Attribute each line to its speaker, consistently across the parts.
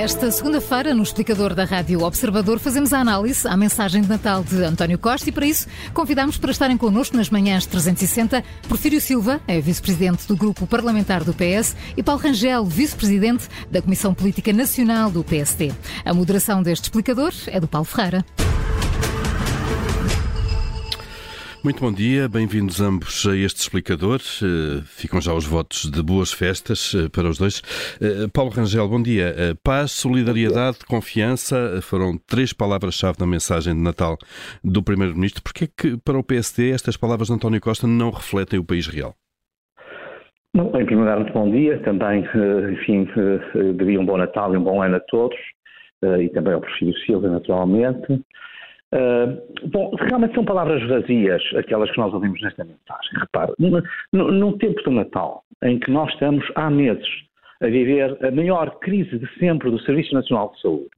Speaker 1: Esta segunda-feira, no explicador da Rádio Observador, fazemos a análise à mensagem de Natal de António Costa e, para isso, convidamos para estarem connosco nas manhãs 360 Porfírio Silva, é vice-presidente do Grupo Parlamentar do PS, e Paulo Rangel, vice-presidente da Comissão Política Nacional do PSD. A moderação deste explicador é do Paulo Ferreira.
Speaker 2: Muito bom dia, bem-vindos ambos a este explicador. Eh, ficam já os votos de boas festas eh, para os dois. Eh, Paulo Rangel, bom dia. Paz, solidariedade, confiança foram três palavras-chave na mensagem de Natal do Primeiro-Ministro. Porquê é que para o PSD estas palavras de António Costa não refletem o país real?
Speaker 3: Em primeiro lugar, muito bom dia. Também, enfim, devia um bom Natal e um bom ano a todos. E também ao Prefeito Silva, naturalmente. Uh, bom, realmente são palavras vazias aquelas que nós ouvimos nesta mensagem. Repare, num tempo do Natal, em que nós estamos há meses a viver a maior crise de sempre do Serviço Nacional de Saúde,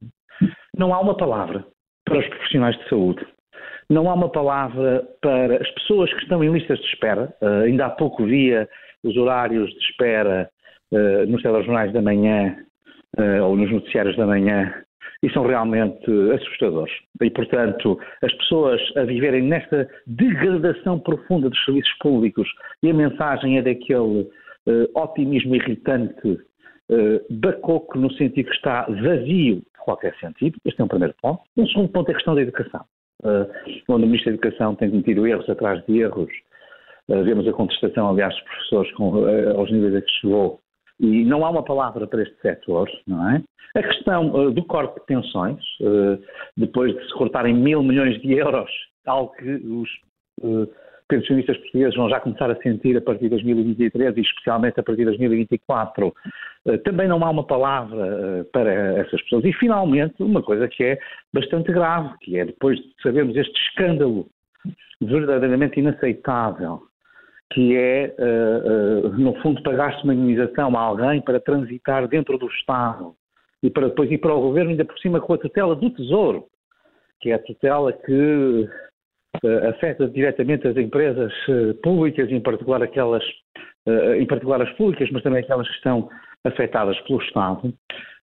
Speaker 3: não há uma palavra para os profissionais de saúde. Não há uma palavra para as pessoas que estão em listas de espera. Uh, ainda há pouco via os horários de espera uh, nos telejornais da manhã ou nos noticiários da manhã e são realmente assustadores. E, portanto, as pessoas a viverem nesta degradação profunda dos serviços públicos e a mensagem é daquele uh, otimismo irritante, uh, bacoco, no sentido que está vazio de qualquer sentido. Este é um primeiro ponto. Um segundo ponto é a questão da educação, uh, onde o Ministro da Educação tem cometido erros atrás de erros. Uh, vemos a contestação, aliás, dos professores com, aos níveis a que chegou e não há uma palavra para este setor, não é? A questão uh, do corte de pensões, uh, depois de se cortarem mil milhões de euros, algo que os uh, pensionistas portugueses vão já começar a sentir a partir de 2023 e especialmente a partir de 2024, também não há uma palavra para essas pessoas. E finalmente, uma coisa que é bastante grave, que é depois de sabermos este escândalo verdadeiramente inaceitável que é, uh, uh, no fundo, pagar-se uma indenização a alguém para transitar dentro do Estado e para depois ir para o Governo, ainda por cima com a tutela do Tesouro, que é a tutela que uh, afeta diretamente as empresas públicas, em particular aquelas, em particular as públicas, mas também aquelas que estão afetadas pelo Estado.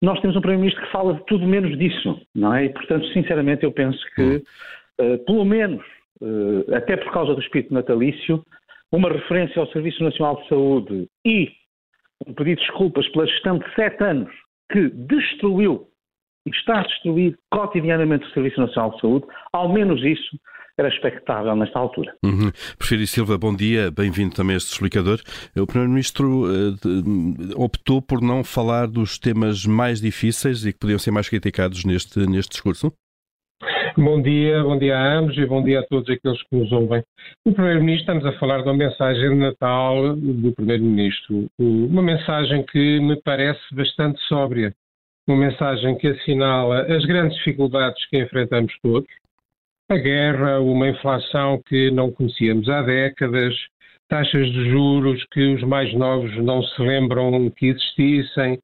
Speaker 3: Nós temos um Primeiro-Ministro que fala de tudo menos disso, não é? E, portanto, sinceramente, eu penso que, pelo menos, até por causa do espírito natalício, uma referência ao Serviço Nacional de Saúde e um pedido de desculpas pela gestão de sete anos que destruiu e está a destruir cotidianamente o Serviço Nacional de Saúde, ao menos isso era expectável nesta altura.
Speaker 2: Uhum. Prefiro Silva, bom dia, bem-vindo também a este explicador. O Primeiro-Ministro uh, optou por não falar dos temas mais difíceis e que podiam ser mais criticados neste, neste discurso?
Speaker 4: Bom dia, bom dia a ambos e bom dia a todos aqueles que nos ouvem. O Primeiro-Ministro, estamos a falar de uma mensagem de Natal do Primeiro-Ministro, uma mensagem que me parece bastante sóbria, uma mensagem que assinala as grandes dificuldades que enfrentamos todos, a guerra, uma inflação que não conhecíamos há décadas, taxas de juros que os mais novos não se lembram que existissem,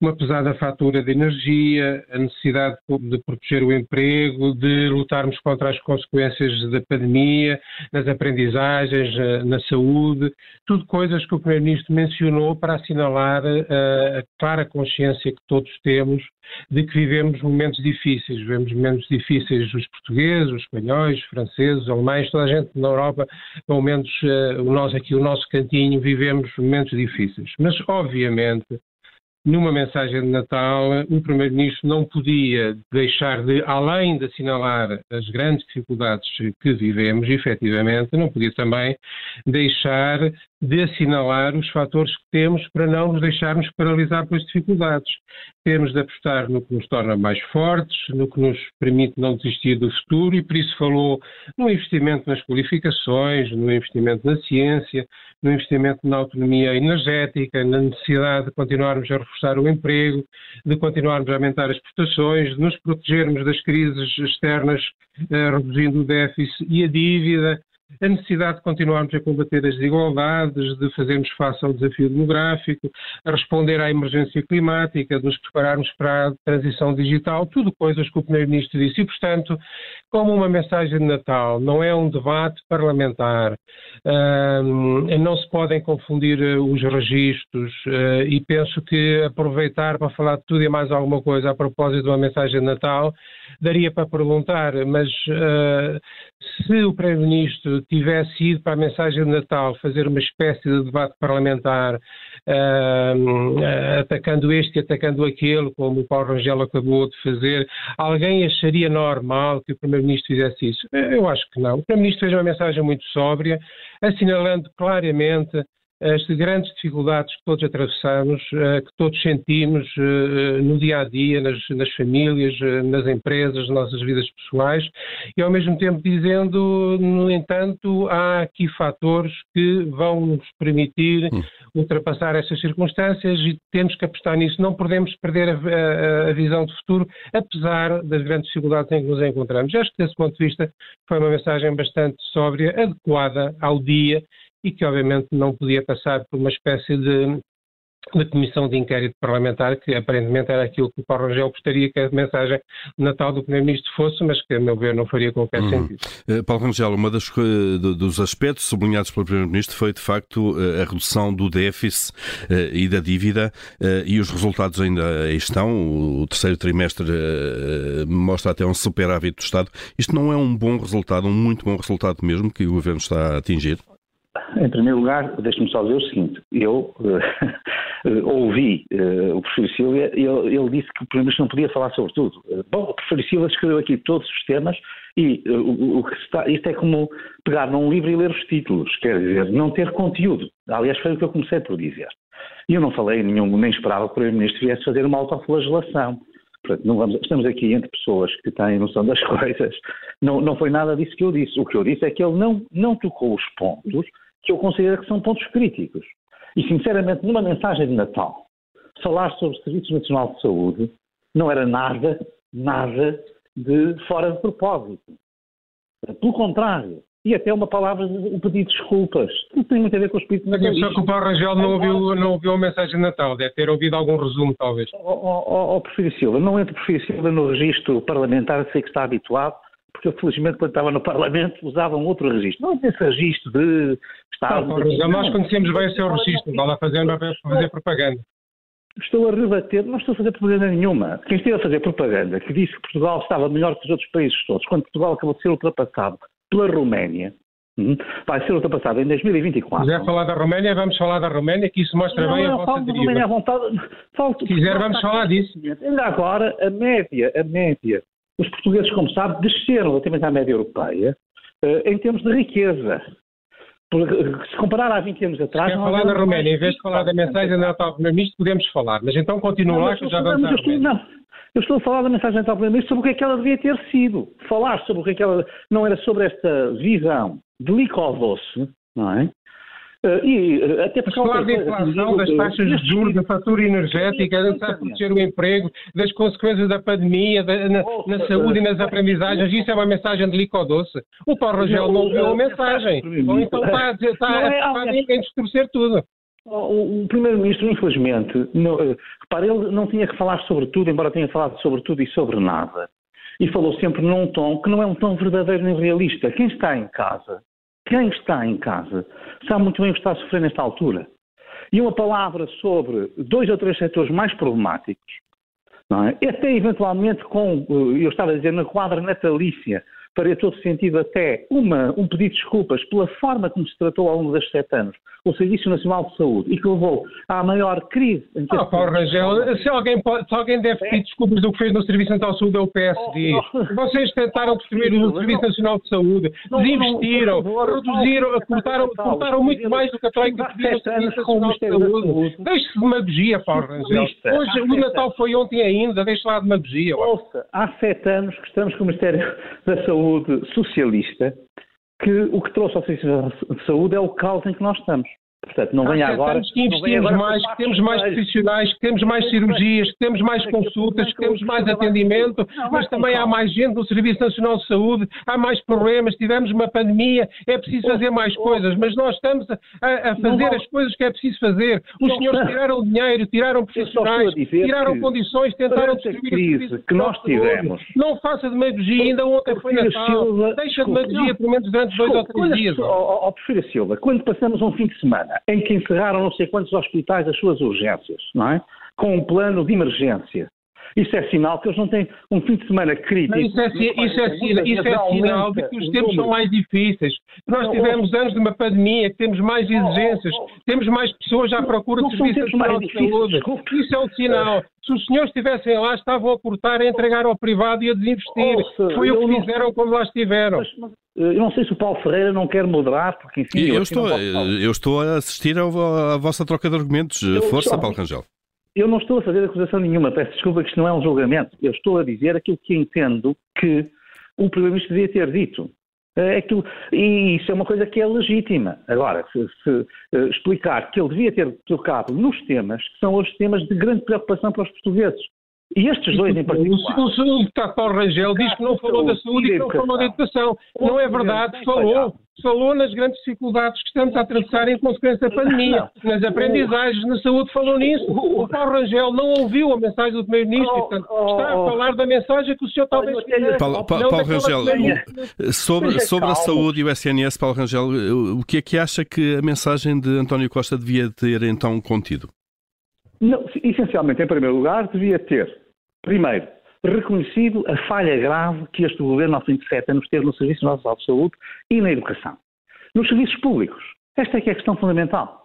Speaker 4: uma pesada fatura de energia, a necessidade de proteger o emprego, de lutarmos contra as consequências da pandemia, nas aprendizagens, eh, na saúde, tudo coisas que o Primeiro-Ministro mencionou para assinalar eh, a clara consciência que todos temos de que vivemos momentos difíceis. Vivemos momentos difíceis os portugueses, os espanhóis, os franceses, os alemães, toda a gente na Europa, pelo menos uh, nós aqui, o nosso cantinho, vivemos momentos difíceis. Mas, obviamente, numa mensagem de Natal, o Primeiro-Ministro não podia deixar de, além de assinalar as grandes dificuldades que vivemos, efetivamente, não podia também deixar de assinalar os fatores que temos para não nos deixarmos paralisar pelas dificuldades. Temos de apostar no que nos torna mais fortes, no que nos permite não desistir do futuro e por isso falou no investimento nas qualificações, no investimento na ciência, no investimento na autonomia energética, na necessidade de continuarmos a reforçar o emprego, de continuarmos a aumentar as exportações, de nos protegermos das crises externas, eh, reduzindo o déficit e a dívida, a necessidade de continuarmos a combater as desigualdades, de fazermos face ao desafio demográfico, a responder à emergência climática, de nos prepararmos para a transição digital, tudo coisas que o Primeiro-Ministro disse. E, portanto, como uma mensagem de Natal, não é um debate parlamentar, uh, não se podem confundir uh, os registros uh, e penso que aproveitar para falar de tudo e mais alguma coisa a propósito de uma mensagem de Natal, daria para perguntar, mas se o Primeiro-Ministro tivesse ido para a mensagem de Natal fazer uma espécie de debate parlamentar, uh, atacando este e atacando aquele, como o Paulo Rangel acabou de fazer, alguém acharia normal que o Primeiro-Ministro fizesse isso? Eu acho que não. O Primeiro-Ministro fez uma mensagem muito sóbria, assinalando claramente as grandes dificuldades que todos atravessamos, eh, que todos sentimos eh, no dia a dia, nas, nas, famílias, eh, nas empresas, nas nossas vidas pessoais, e ao mesmo tempo dizendo, no entanto, há aqui fatores que vão nos permitir hum. ultrapassar essas circunstâncias e temos que apostar nisso. Não podemos perder a, a, a, visão de futuro, apesar das grandes dificuldades em que nos encontramos. Acho que, desse ponto de vista, foi uma mensagem bastante sóbria, adequada ao dia e que obviamente não podia passar por uma espécie de, de comissão de inquérito parlamentar, que aparentemente era aquilo que o Paulo Rangel gostaria que a mensagem Natal do Primeiro-Ministro fosse, mas que, a meu ver, não faria qualquer uhum. sentido.
Speaker 2: Uh, Paulo Rangel, um dos aspectos sublinhados pelo Primeiro-Ministro foi, de facto, eh, a redução do déficit uh, e da dívida, uh, e os resultados ainda aí estão. O terceiro trimestre mostra até um superávit do Estado. Isto não é um bom resultado, um muito bom resultado mesmo, que o Governo está a atingir?
Speaker 3: Em primeiro lugar, deixe-me só dizer o seguinte: eu uh, ouvi uh, o professor Silva e ele, ele, disse que o Primeiro-Ministro não podia falar sobre tudo. Uh, bom, o professor Silva escreveu aqui todos os temas e o, o, que está, isto é como pegar num livro e ler os títulos, quer dizer, não ter conteúdo. Aliás, foi o que eu comecei por dizer. E eu não falei nenhum, nem esperava que o Primeiro-Ministro viesse fazer uma autoflagelação. Portanto, vamos, estamos aqui entre pessoas que têm noção das coisas. Não, não foi nada disso que eu disse. O que eu disse é que ele não, não tocou os pontos que eu considero que são pontos críticos. E, sinceramente, numa mensagem de Natal, falar sobre o Serviço Nacional de Saúde não era nada, nada de fora de propósito. Pelo contrário, e até uma palavra de um pedido de desculpas. Tudo tem muito a ver com o espírito
Speaker 4: natalício. Só que o Paulo Rangel não ouviu, não ouviu a mensagem de Natal, deve ter ouvido algum resumo, talvez.
Speaker 3: Ó oh, oh, oh, Silva, não entre Porfírio Silva no registro parlamentar, sei que está habituado, porque eu, felizmente, quando estava no Parlamento, usava um outro registro. Não esse registro de
Speaker 4: Estado. Não, não, nós conhecemos bem o seu registro, não lá fazer, fazer propaganda.
Speaker 3: Estou a rebater, não estou a fazer propaganda nenhuma. Quem esteve a fazer propaganda, que disse que Portugal estava melhor que os outros países todos, quando Portugal acabou de ser ultrapassado pela Roménia, hum, vai ser ultrapassado em 2024.
Speaker 4: Se quiser falar da Roménia, vamos falar da Roménia, que isso mostra não, bem não, a vossa deriva. Roménia à vontade. Falo, Se quiser, vamos falar disso.
Speaker 3: Ainda agora, a média, a média os portugueses, como sabe, desceram relativamente à média europeia uh, em termos de riqueza. Porque, se comparar há 20 anos atrás.
Speaker 4: Se quer falar da Roménia, em vez de falar da mensagem Natal Primeiro-Ministro, podemos falar. Mas então continua lá que já vamos
Speaker 3: a Não, eu estou a falar da mensagem Natal Primeiro-Ministro sobre o que é que ela devia ter sido. Falar sobre o que é que ela. Não era sobre esta visão de doce, não é?
Speaker 4: Uh, e uh, até porque falar da inflação, das taxas de juros, da fatura energética, de proteger o emprego, das consequências da pandemia, da, na, na, saúde e nas aprendizagens, isso é uma mensagem de doce. O Paulo Rangel não ouviu a mensagem. Ou então está, está, está é a distorcer tudo.
Speaker 3: O, o Primeiro-Ministro, infelizmente, não, eh, repare, ele não tinha que falar sobre tudo, embora tenha falado sobre tudo e sobre nada. E falou sempre num tom que não é um tom verdadeiro nem realista. Quem está em casa quem está em casa sabe muito bem o que está a sofrer nesta altura. E uma palavra sobre dois ou três setores mais problemáticos, não é? até eventualmente com, eh, eu estava a dizer, na quadra natalícia, faria todo sentido até uma, um pedido de desculpas pela forma como se tratou ao longo destes sete anos o Serviço Nacional de Saúde e que levou à maior crise.
Speaker 4: Em ah, Paulo Rangel, se alguém, pode, se alguém deve pedir desculpas do que fez no Serviço Nacional de Saúde é o PSD. Oh, oh. Vocês tentaram destruir o Serviço Nacional de Saúde, desinvestiram, reduziram, cortaram, cortaram muito mais do que a Troika pediu no Serviço Nacional de Saúde. Deixe-se de demagogia, Paulo Rangel. Hoje, o Natal foi ontem ainda, deixe lá de demagogia.
Speaker 3: Ouça, há sete anos que estamos com o Ministério da Saúde socialista que o que trouxe ao Serviço de Saúde é o caos em que nós estamos.
Speaker 4: Portanto, não venha agora. Temos que investimos mais, que temos mais profissionais, que temos mais cirurgias, que temos mais consultas, que temos mais atendimento, mas também há mais gente no Serviço Nacional de Saúde, há mais problemas, tivemos uma pandemia, é preciso fazer mais coisas, mas nós estamos a, a fazer as coisas que é preciso fazer. Os senhores tiraram dinheiro, tiraram profissionais, tiraram condições, tentaram
Speaker 3: distribuir a crise que nós tivemos.
Speaker 4: Não faça demagogia, ainda ontem foi Natal, deixa demagogia pelo menos durante dois ou três dias.
Speaker 3: Ó, Silva, quando passamos um fim de semana em que encerraram não sei quantos hospitais as suas urgências, não é? Com um plano de emergência. Isso é sinal que eles não têm um fim de semana crítico. Não,
Speaker 4: isso é, isso é, isso é sinal de que os tempos são mais difíceis. Nós tivemos anos de uma pandemia, que temos mais exigências, temos mais pessoas à procura de serviços de saúde. Isso é um sinal. Se os senhores estivessem lá, estavam a cortar, a entregar ao privado e a desinvestir. Foi o que fizeram quando lá estiveram. Mas,
Speaker 3: mas, eu não sei se o Paulo Ferreira não quer moderar, porque enfim.
Speaker 2: Eu, eu estou, eu estou a assistir à vossa troca de argumentos. Eu Força, Paulo Rangel.
Speaker 3: Eu não estou a fazer acusação nenhuma, peço desculpa que isto não é um julgamento. Eu estou a dizer aquilo que entendo que o Primeiro-Ministro devia ter dito. É aquilo, e isso é uma coisa que é legítima. Agora, se, se uh, explicar que ele devia ter tocado nos temas que são os temas de grande preocupação para os portugueses. E estes dois em particular.
Speaker 4: O, segundo deputado Paulo Rangel diz que não falou da saúde e que não falou da educação. Não é verdade, falou. Falou nas grandes dificuldades que estamos a atravessar em consequência da pandemia, nas aprendizagens, na saúde, falou nisso. O Paulo Rangel não ouviu a mensagem do Primeiro-Ministro, oh, portanto, está a oh. falar da mensagem que o senhor talvez
Speaker 2: quisesse. Paulo, Paulo Rangel, sobre, sobre a saúde e o SNS, Paulo Rangel, o que é que acha que a mensagem de António Costa devia ter então contido?
Speaker 3: Não, essencialmente, em primeiro lugar, devia ter, primeiro, reconhecido a falha grave que este governo, ao fim de sete anos, teve no Serviço Nacional de Saúde e na educação. Nos serviços públicos. Esta é que é a questão fundamental.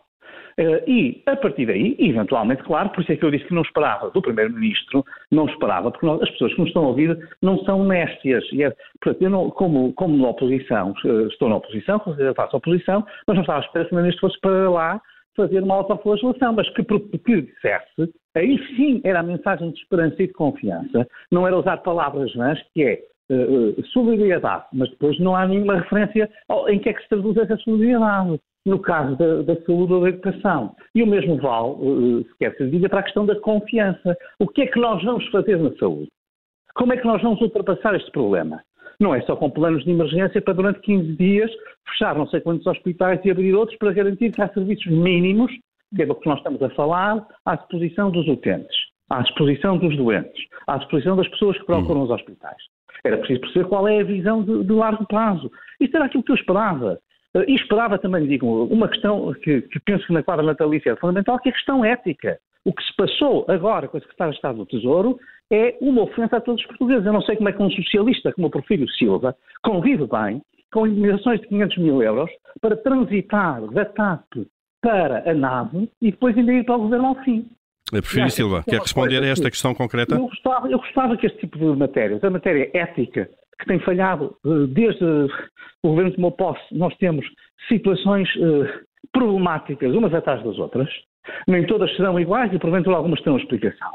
Speaker 3: Uh, e, a partir daí, eventualmente, claro, por isso é que eu disse que não esperava do Primeiro-Ministro, não esperava, porque nós, as pessoas que nos estão a ouvir não são néstias. E é, portanto, eu não, como, como na oposição, uh, estou na oposição, faço oposição, mas não estava à espera que o Primeiro-Ministro fosse para lá fazer uma autoflagelação, mas que, que dissesse, aí sim era a mensagem de esperança e de confiança, não era usar palavras vãs, que é uh, solidariedade, mas depois não há nenhuma referência ao, em que é que se traduz essa solidariedade, no caso da, da saúde ou da educação. E o mesmo vale, uh, se quer que se diga, para a questão da confiança. O que é que nós vamos fazer na saúde? Como é que nós vamos ultrapassar este problema? Não é só com planos de emergência para durante 15 dias fechar não sei quantos hospitais e abrir outros para garantir que há serviços mínimos, que é do que nós estamos a falar, à disposição dos utentes, à disposição dos doentes, à disposição das pessoas que procuram os hospitais. Era preciso perceber qual é a visão de, de largo prazo. Isto era aquilo que eu esperava. E esperava também, digo, uma questão que, que penso que na quadra natalícia é fundamental, que é a questão ética. O que se passou agora com a Secretária de Estado do Tesouro é uma ofensa a todos os portugueses. Eu não sei como é que um socialista como o Porfírio Silva convive bem com indemnizações de 500 mil euros para transitar da TAP para a nave e depois ainda ir para o governo ao fim.
Speaker 2: É Porfírio Silva, quer responder a esta questão concreta?
Speaker 3: Eu gostava, eu gostava que este tipo de matérias, a matéria ética, que tem falhado eh, desde o governo tomou posse, nós temos situações uh, problemáticas umas atrás das outras, nem todas serão iguais e porventura algumas têm uma explicação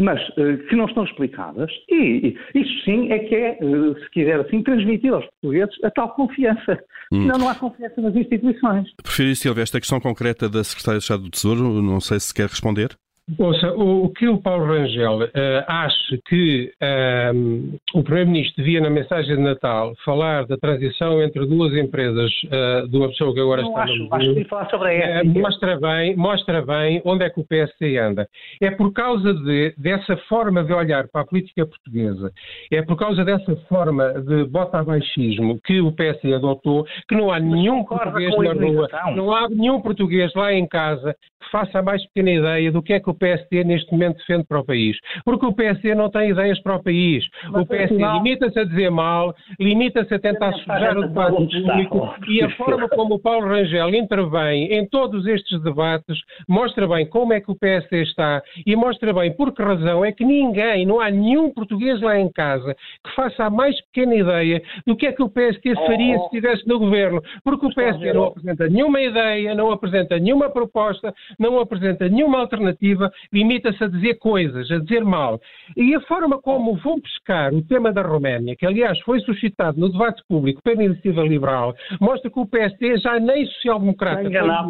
Speaker 3: mas uh, que não estão explicadas. E, isso sim é que é, uh, se quiser assim, transmitir aos portugueses a tal confiança. Hum. Senão não há confiança nas instituições.
Speaker 2: Prefiro, Silvia, esta questão concreta da Secretária de Estado do Tesouro, não sei se quer responder.
Speaker 4: Ouça, o, o, que o Paulo Rangel uh, acha que uh, o Primeiro-Ministro devia, na mensagem de Natal, falar da transição entre duas empresas uh, de uma pessoa que agora
Speaker 3: Não
Speaker 4: está
Speaker 3: acho, no acho que falar sobre.
Speaker 4: Uh, mostra, bem, mostra bem onde é que o PSD anda. É por causa de, dessa forma de olhar para a política portuguesa, é por causa dessa forma de bota-abaixismo que o PSD adotou, que não há nenhum português na rua, não há nenhum português lá em casa que faça a mais pequena ideia do que é que o PSD neste momento defende para o país. Porque o PSD não tem ideias para o país. Mas, o PSD limita-se a dizer mal, limita-se a tentar sujar o debate público e a forma como o Paulo Rangel intervém em todos estes debates mostra bem como é que o PSD está e mostra bem por que razão é que ninguém, não há nenhum português lá em casa que faça a mais pequena ideia do que é que o PSD faria oh, se estivesse no governo. Porque o PSD não apresenta nenhuma ideia, não apresenta nenhuma proposta, não apresenta nenhuma alternativa Silva limita-se a dizer coisas, a dizer mal. E a forma como vão pescar o tema da Roménia, que aliás foi suscitado no debate público pela iniciativa liberal, mostra que o PSD já nem social-democrata.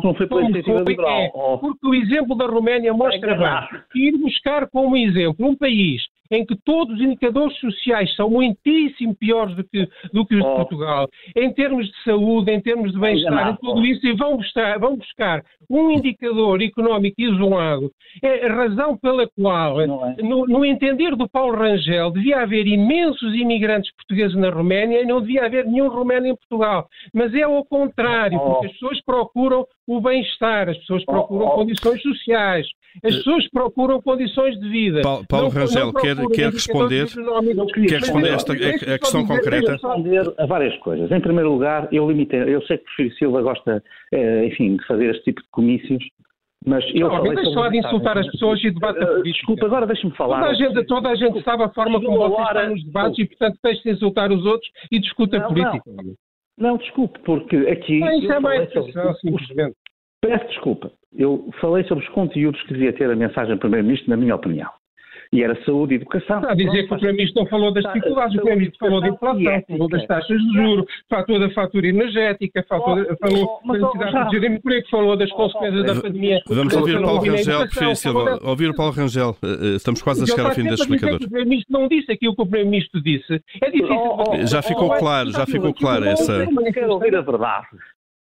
Speaker 3: não foi pela iniciativa liberal. É,
Speaker 4: porque o exemplo da Roménia mostra bem que ir buscar como exemplo um país em que todos os indicadores sociais são muitíssimo piores do que, do que os oh. de Portugal, em termos de saúde, em termos de bem-estar, em tudo isso, e vão buscar, vão buscar um indicador económico isolado. É a razão pela qual, é. no, no, entender do Paulo Rangel, devia haver imensos imigrantes portugueses na Roménia e não devia haver nenhum romeno em Portugal. Mas é ao contrário, oh. porque as pessoas procuram o bem-estar, as pessoas procuram oh. condições sociais, as pessoas procuram condições de vida.
Speaker 2: Paulo, Paulo não, Rangel, não quer, quer responder, quer responder a esta a, a questão concreta?
Speaker 3: responder a várias coisas. Em primeiro lugar, eu limitei, eu sei que o Filho Silva gosta, eh, enfim, de fazer este tipo de comícios, mas eu
Speaker 4: não,
Speaker 3: falei
Speaker 4: deixa lá de insultar as pessoas e debate política.
Speaker 3: Desculpa, agora deixa-me falar.
Speaker 4: Toda a gente, toda a gente sabe a forma como você está nos debates e, portanto, deixe de insultar os outros e discuta política.
Speaker 3: Não, não, desculpe, porque aqui...
Speaker 4: Não, isso é simplesmente.
Speaker 3: Peço desculpa. Eu falei sobre os conteúdos que devia ter a mensagem do Primeiro-Ministro, na minha opinião. E era saúde e educação.
Speaker 4: Está a dizer que o Primeiro-Ministro não falou das dificuldades, o Primeiro-Ministro falou da inflação, falou das taxas de juros, falou da fatura energética, falou, oh, falou oh, da necessidade de gerir emprego, falou das consequências da pandemia.
Speaker 2: Vamos ouvir o Paulo Rangel, Silva, ouvir o Paulo Rangel. Eh, eh, estamos quase a chegar ao fim deste explicador.
Speaker 4: O Primeiro-Ministro não disse aquilo que o Primeiro-Ministro disse. É difícil. Oh,
Speaker 2: já ficou claro, já ficou claro essa...
Speaker 3: Eu quero ouvir a verdade.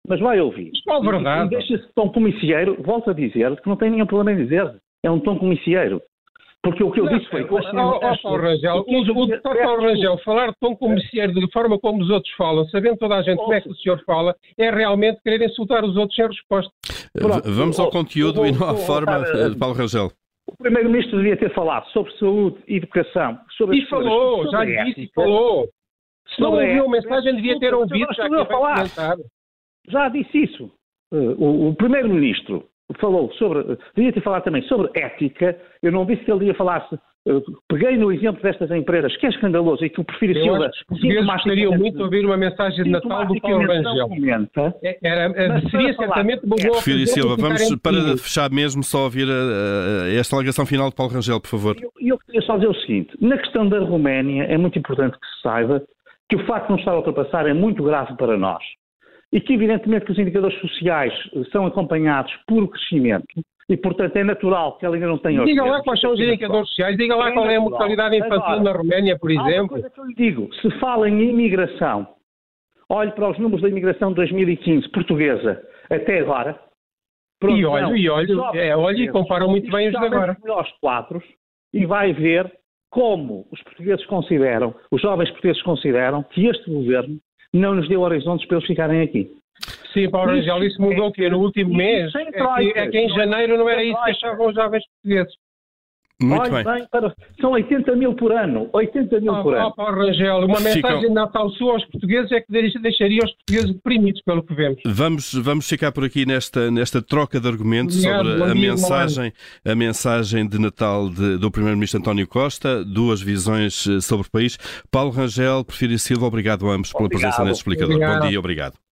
Speaker 3: Mas vai ouvir.
Speaker 4: Isto é verdade.
Speaker 3: E deixa-se tom comicieiro, volto a dizer que não tem nenhum problema em dizer. É um tom comicieiro. Porque o que eu disse foi.
Speaker 4: Ó, oh, Rangel, o, o Dr. Rangel, falar de tom comicieiro de forma como os outros falam, sabendo toda a gente como é que o senhor fala, é realmente querer insultar os outros sem resposta.
Speaker 2: Pronto, Vamos ao conteúdo e não à forma, eh, Paulo Rangel.
Speaker 3: O Primeiro-Ministro devia ter falado sobre saúde e educação. Sobre
Speaker 4: e falou, já disse, falou. Se não ouviu a mensagem, devia ter ouvido, já que vai comentar.
Speaker 3: Já disse isso. Eh, o, o Primeiro-Ministro falou sobre. Devia ter falado também sobre ética. Eu não disse que ele ia falar. Eh, peguei no exemplo destas empresas, que é escandaloso e que o Prefiro
Speaker 4: Eu Silva. Os portugueses gostariam muito de ouvir uma mensagem de Natal do Paulo Rangel. É, era, era, seria certamente uma boa
Speaker 2: Prefiro Silva, vamos para fechar mesmo só ouvir a, a, a esta alegação final de Paulo Rangel, por favor.
Speaker 3: Eu, eu queria só dizer o seguinte: na questão da Roménia, é muito importante que se saiba que o facto de não estar a ultrapassar é muito grave para nós e que evidentemente que os indicadores sociais são acompanhados por crescimento e, portanto, é natural que ela ainda não tenha...
Speaker 4: Diga lá quais são os indicadores sociais, diga lá é qual é a mortalidade infantil Agora, na Roménia, por exemplo. Uma
Speaker 3: coisa que eu lhe digo, se fala em imigração, olhe para os números da imigração de 2015 portuguesa até agora...
Speaker 4: Pronto, e olhe, e olhe, é, olhe e compara muito bem os de agora.
Speaker 3: Os quatro, e vai ver como os portugueses consideram, os jovens portugueses consideram que este governo não nos deu horizontes para eles ficarem aqui.
Speaker 4: Sim, Paulo Rangel, isso mudou que no último mês. É que, é que em janeiro não era isso que achavam os jovens portugueses.
Speaker 2: Muito Olha, bem. bem
Speaker 3: para, são 80 mil por ano. 80 mil oh, por oh, ano.
Speaker 4: Paulo Rangel, uma Ficam... mensagem de Natal sua aos portugueses é que deixaria os portugueses deprimidos, pelo que vemos.
Speaker 2: Vamos, vamos ficar por aqui nesta, nesta troca de argumentos Obrigado, sobre a mensagem, a mensagem de Natal de, do Primeiro-Ministro António Costa, duas visões eh, sobre o país. Paulo Rangel, Prefiro Silva, obrigado a ambos pela obrigado. presença neste explicador. Obrigado. Bom dia, obrigado.